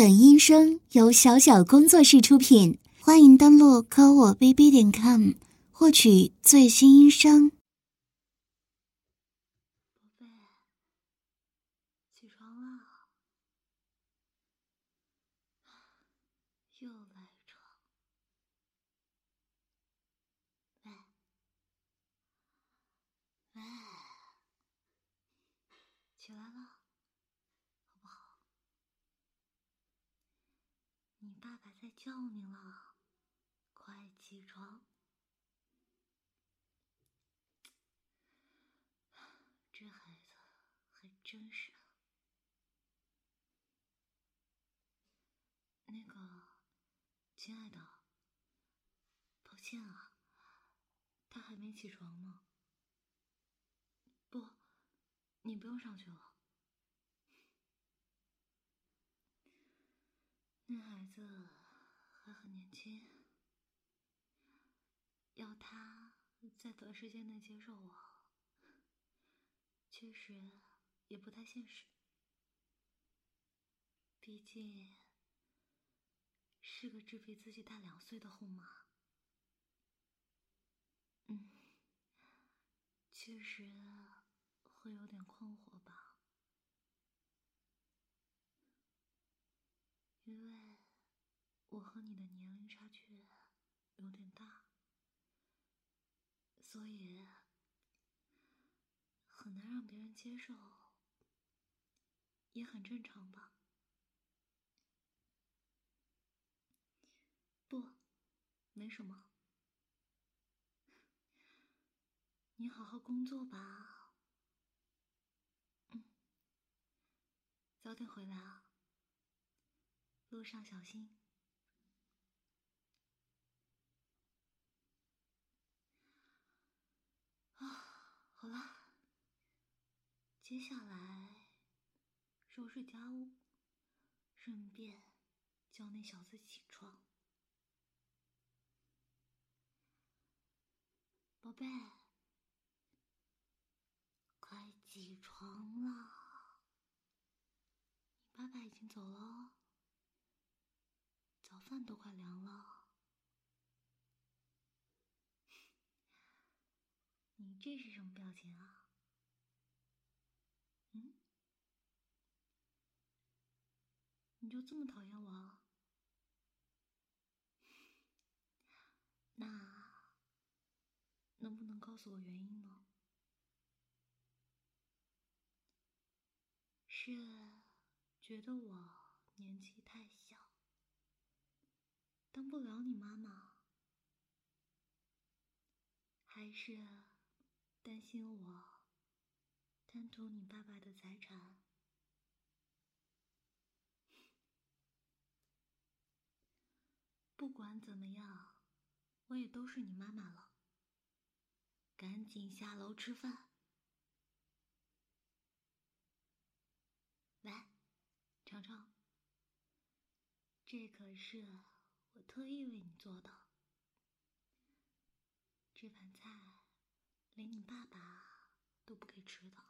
本音声由小小工作室出品，欢迎登录科我 bb 点 com 获取最新音声。宝贝，起床了，又赖床。喂，喂，起来了，好不好？你爸爸在叫你了，快起床。这孩子还真是。那个，亲爱的，抱歉啊，他还没起床呢。不，你不用上去了。那孩子还很年轻，要他在短时间内接受我，确实也不太现实。毕竟是个只比自己大两岁的后妈。嗯，确实会有点困惑吧。因为差距有点大，所以很难让别人接受，也很正常吧？不，没什么。你好好工作吧，嗯，早点回来啊。路上小心。啊，好了，接下来收拾家务，顺便叫那小子起床。宝贝，快起床了，你爸爸已经走了。早饭都快凉了，你这是什么表情啊？嗯？你就这么讨厌我？那能不能告诉我原因呢？是觉得我年纪太小？当不了你妈妈，还是担心我贪图你爸爸的财产？不管怎么样，我也都是你妈妈了。赶紧下楼吃饭。来，尝尝，这可是。我特意为你做的这盘菜，连你爸爸都不给吃的，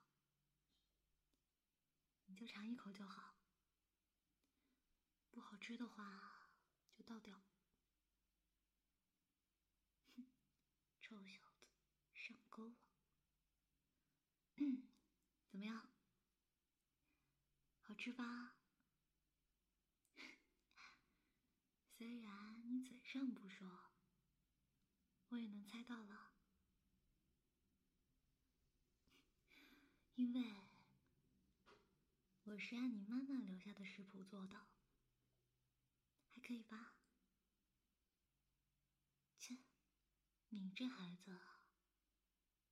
你就尝一口就好。不好吃的话就倒掉。臭小子，上钩了。怎么样？好吃吧？虽然你嘴上不说，我也能猜到了，因为我是按你妈妈留下的食谱做的，还可以吧？你这孩子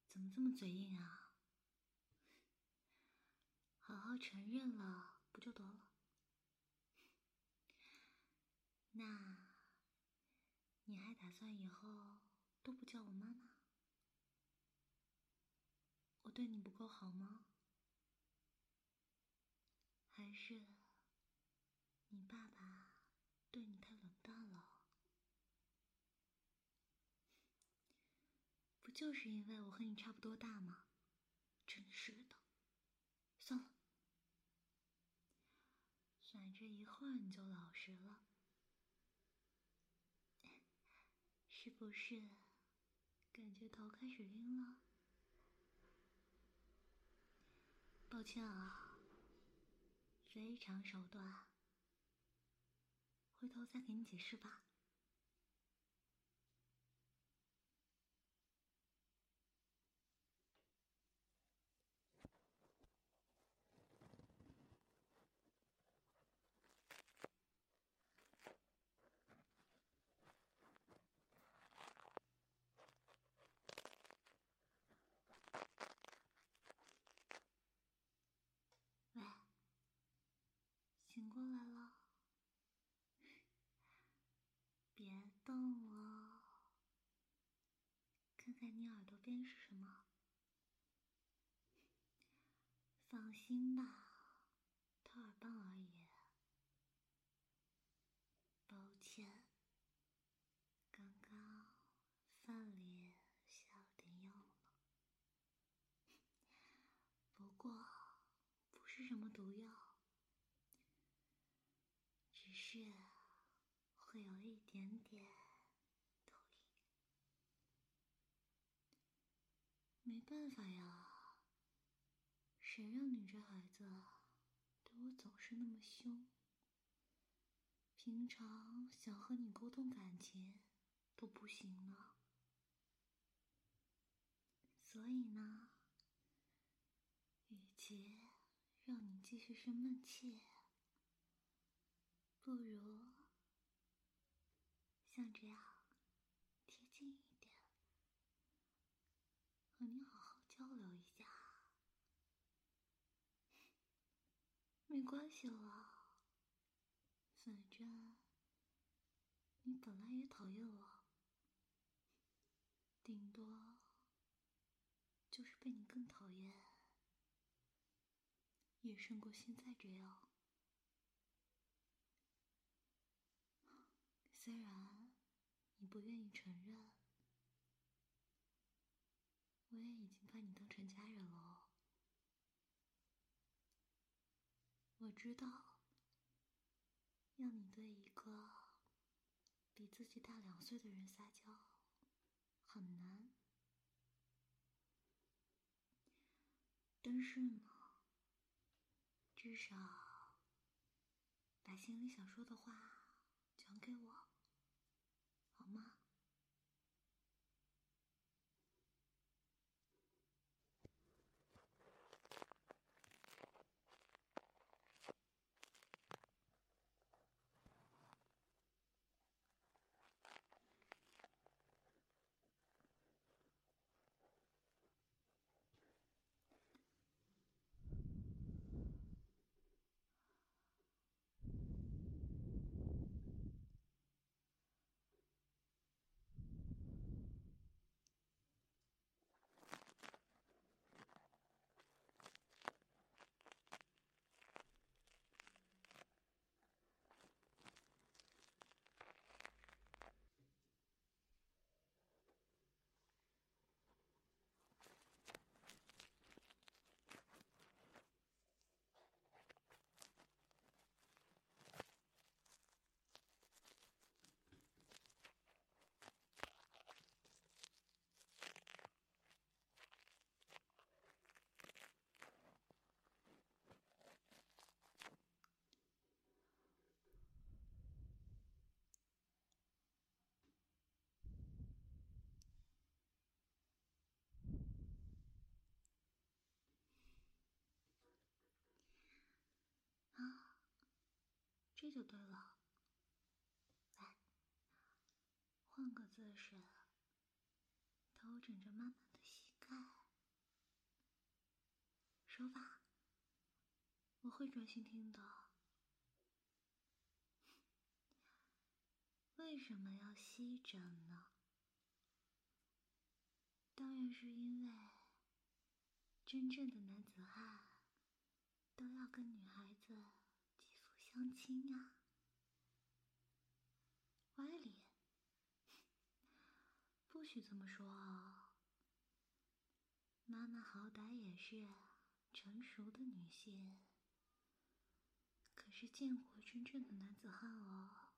怎么这么嘴硬啊？好好承认了不就得了？那，你还打算以后都不叫我妈妈？我对你不够好吗？还是你爸爸对你太冷淡了？不就是因为我和你差不多大吗？真是的，算了，反正一会儿你就老实了，是不是感觉头开始晕了？抱歉啊，非常手段，回头再给你解释吧。喂，过来了，别动哦，看看你耳朵边是什么？放心吧，掏耳棒而已。抱歉，刚刚饭里下了点药了，不过不是什么毒药，是会有一点点头晕。没办法呀，谁让你这孩子对我总是那么凶？平常想和你沟通感情都不行呢。所以呢，与其让你继续生闷气，不如像这样贴近一点，和你好好交流一下。没关系了。反正你本来也讨厌我，顶多就是被你更讨厌，也胜过现在这样。虽然你不愿意承认，我也已经把你当成家人了。我知道。要你对一个比自己大两岁的人撒娇很难，但是呢，至少把心里想说的话讲给我，吗？这就对了。来，换个姿势，头枕着妈妈的膝盖。说吧，我会专心听的。为什么要吸枕呢？当然是因为真正的男子汉都要跟女孩子。相亲啊。歪理。不许这么说哦。妈妈好歹也是成熟的女性。可是见过真正的男子汉哦。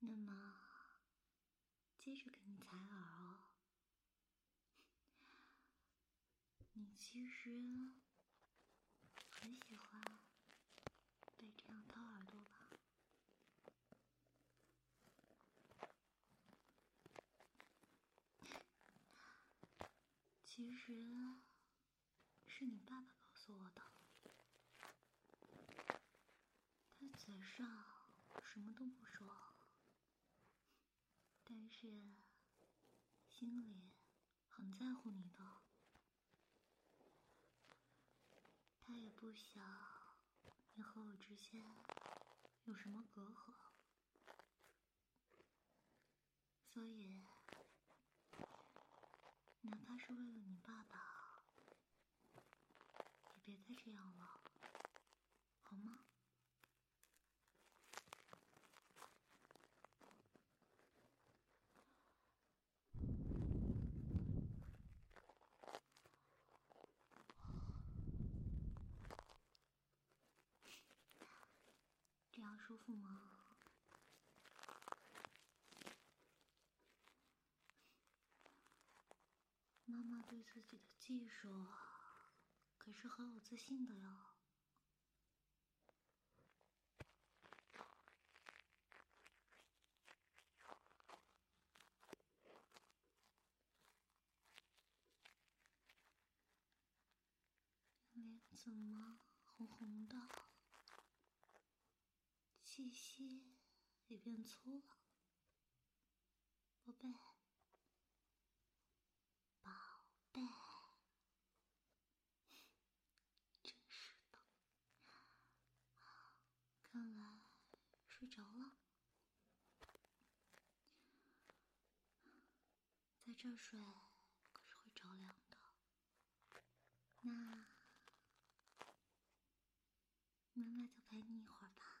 那么接着给你采耳哦。你其实很喜欢。其实是你爸爸告诉我的，他嘴上什么都不说，但是心里很在乎你的。他也不想你和我之间有什么隔阂，所以。是为了你爸爸，也别再这样了，好吗？这样舒服吗？妈妈对自己的技术可是很有自信的哟。脸怎么红红的？气息也变粗了，宝贝。睡着了，在这睡可是会着凉的。那妈妈就陪你一会儿吧。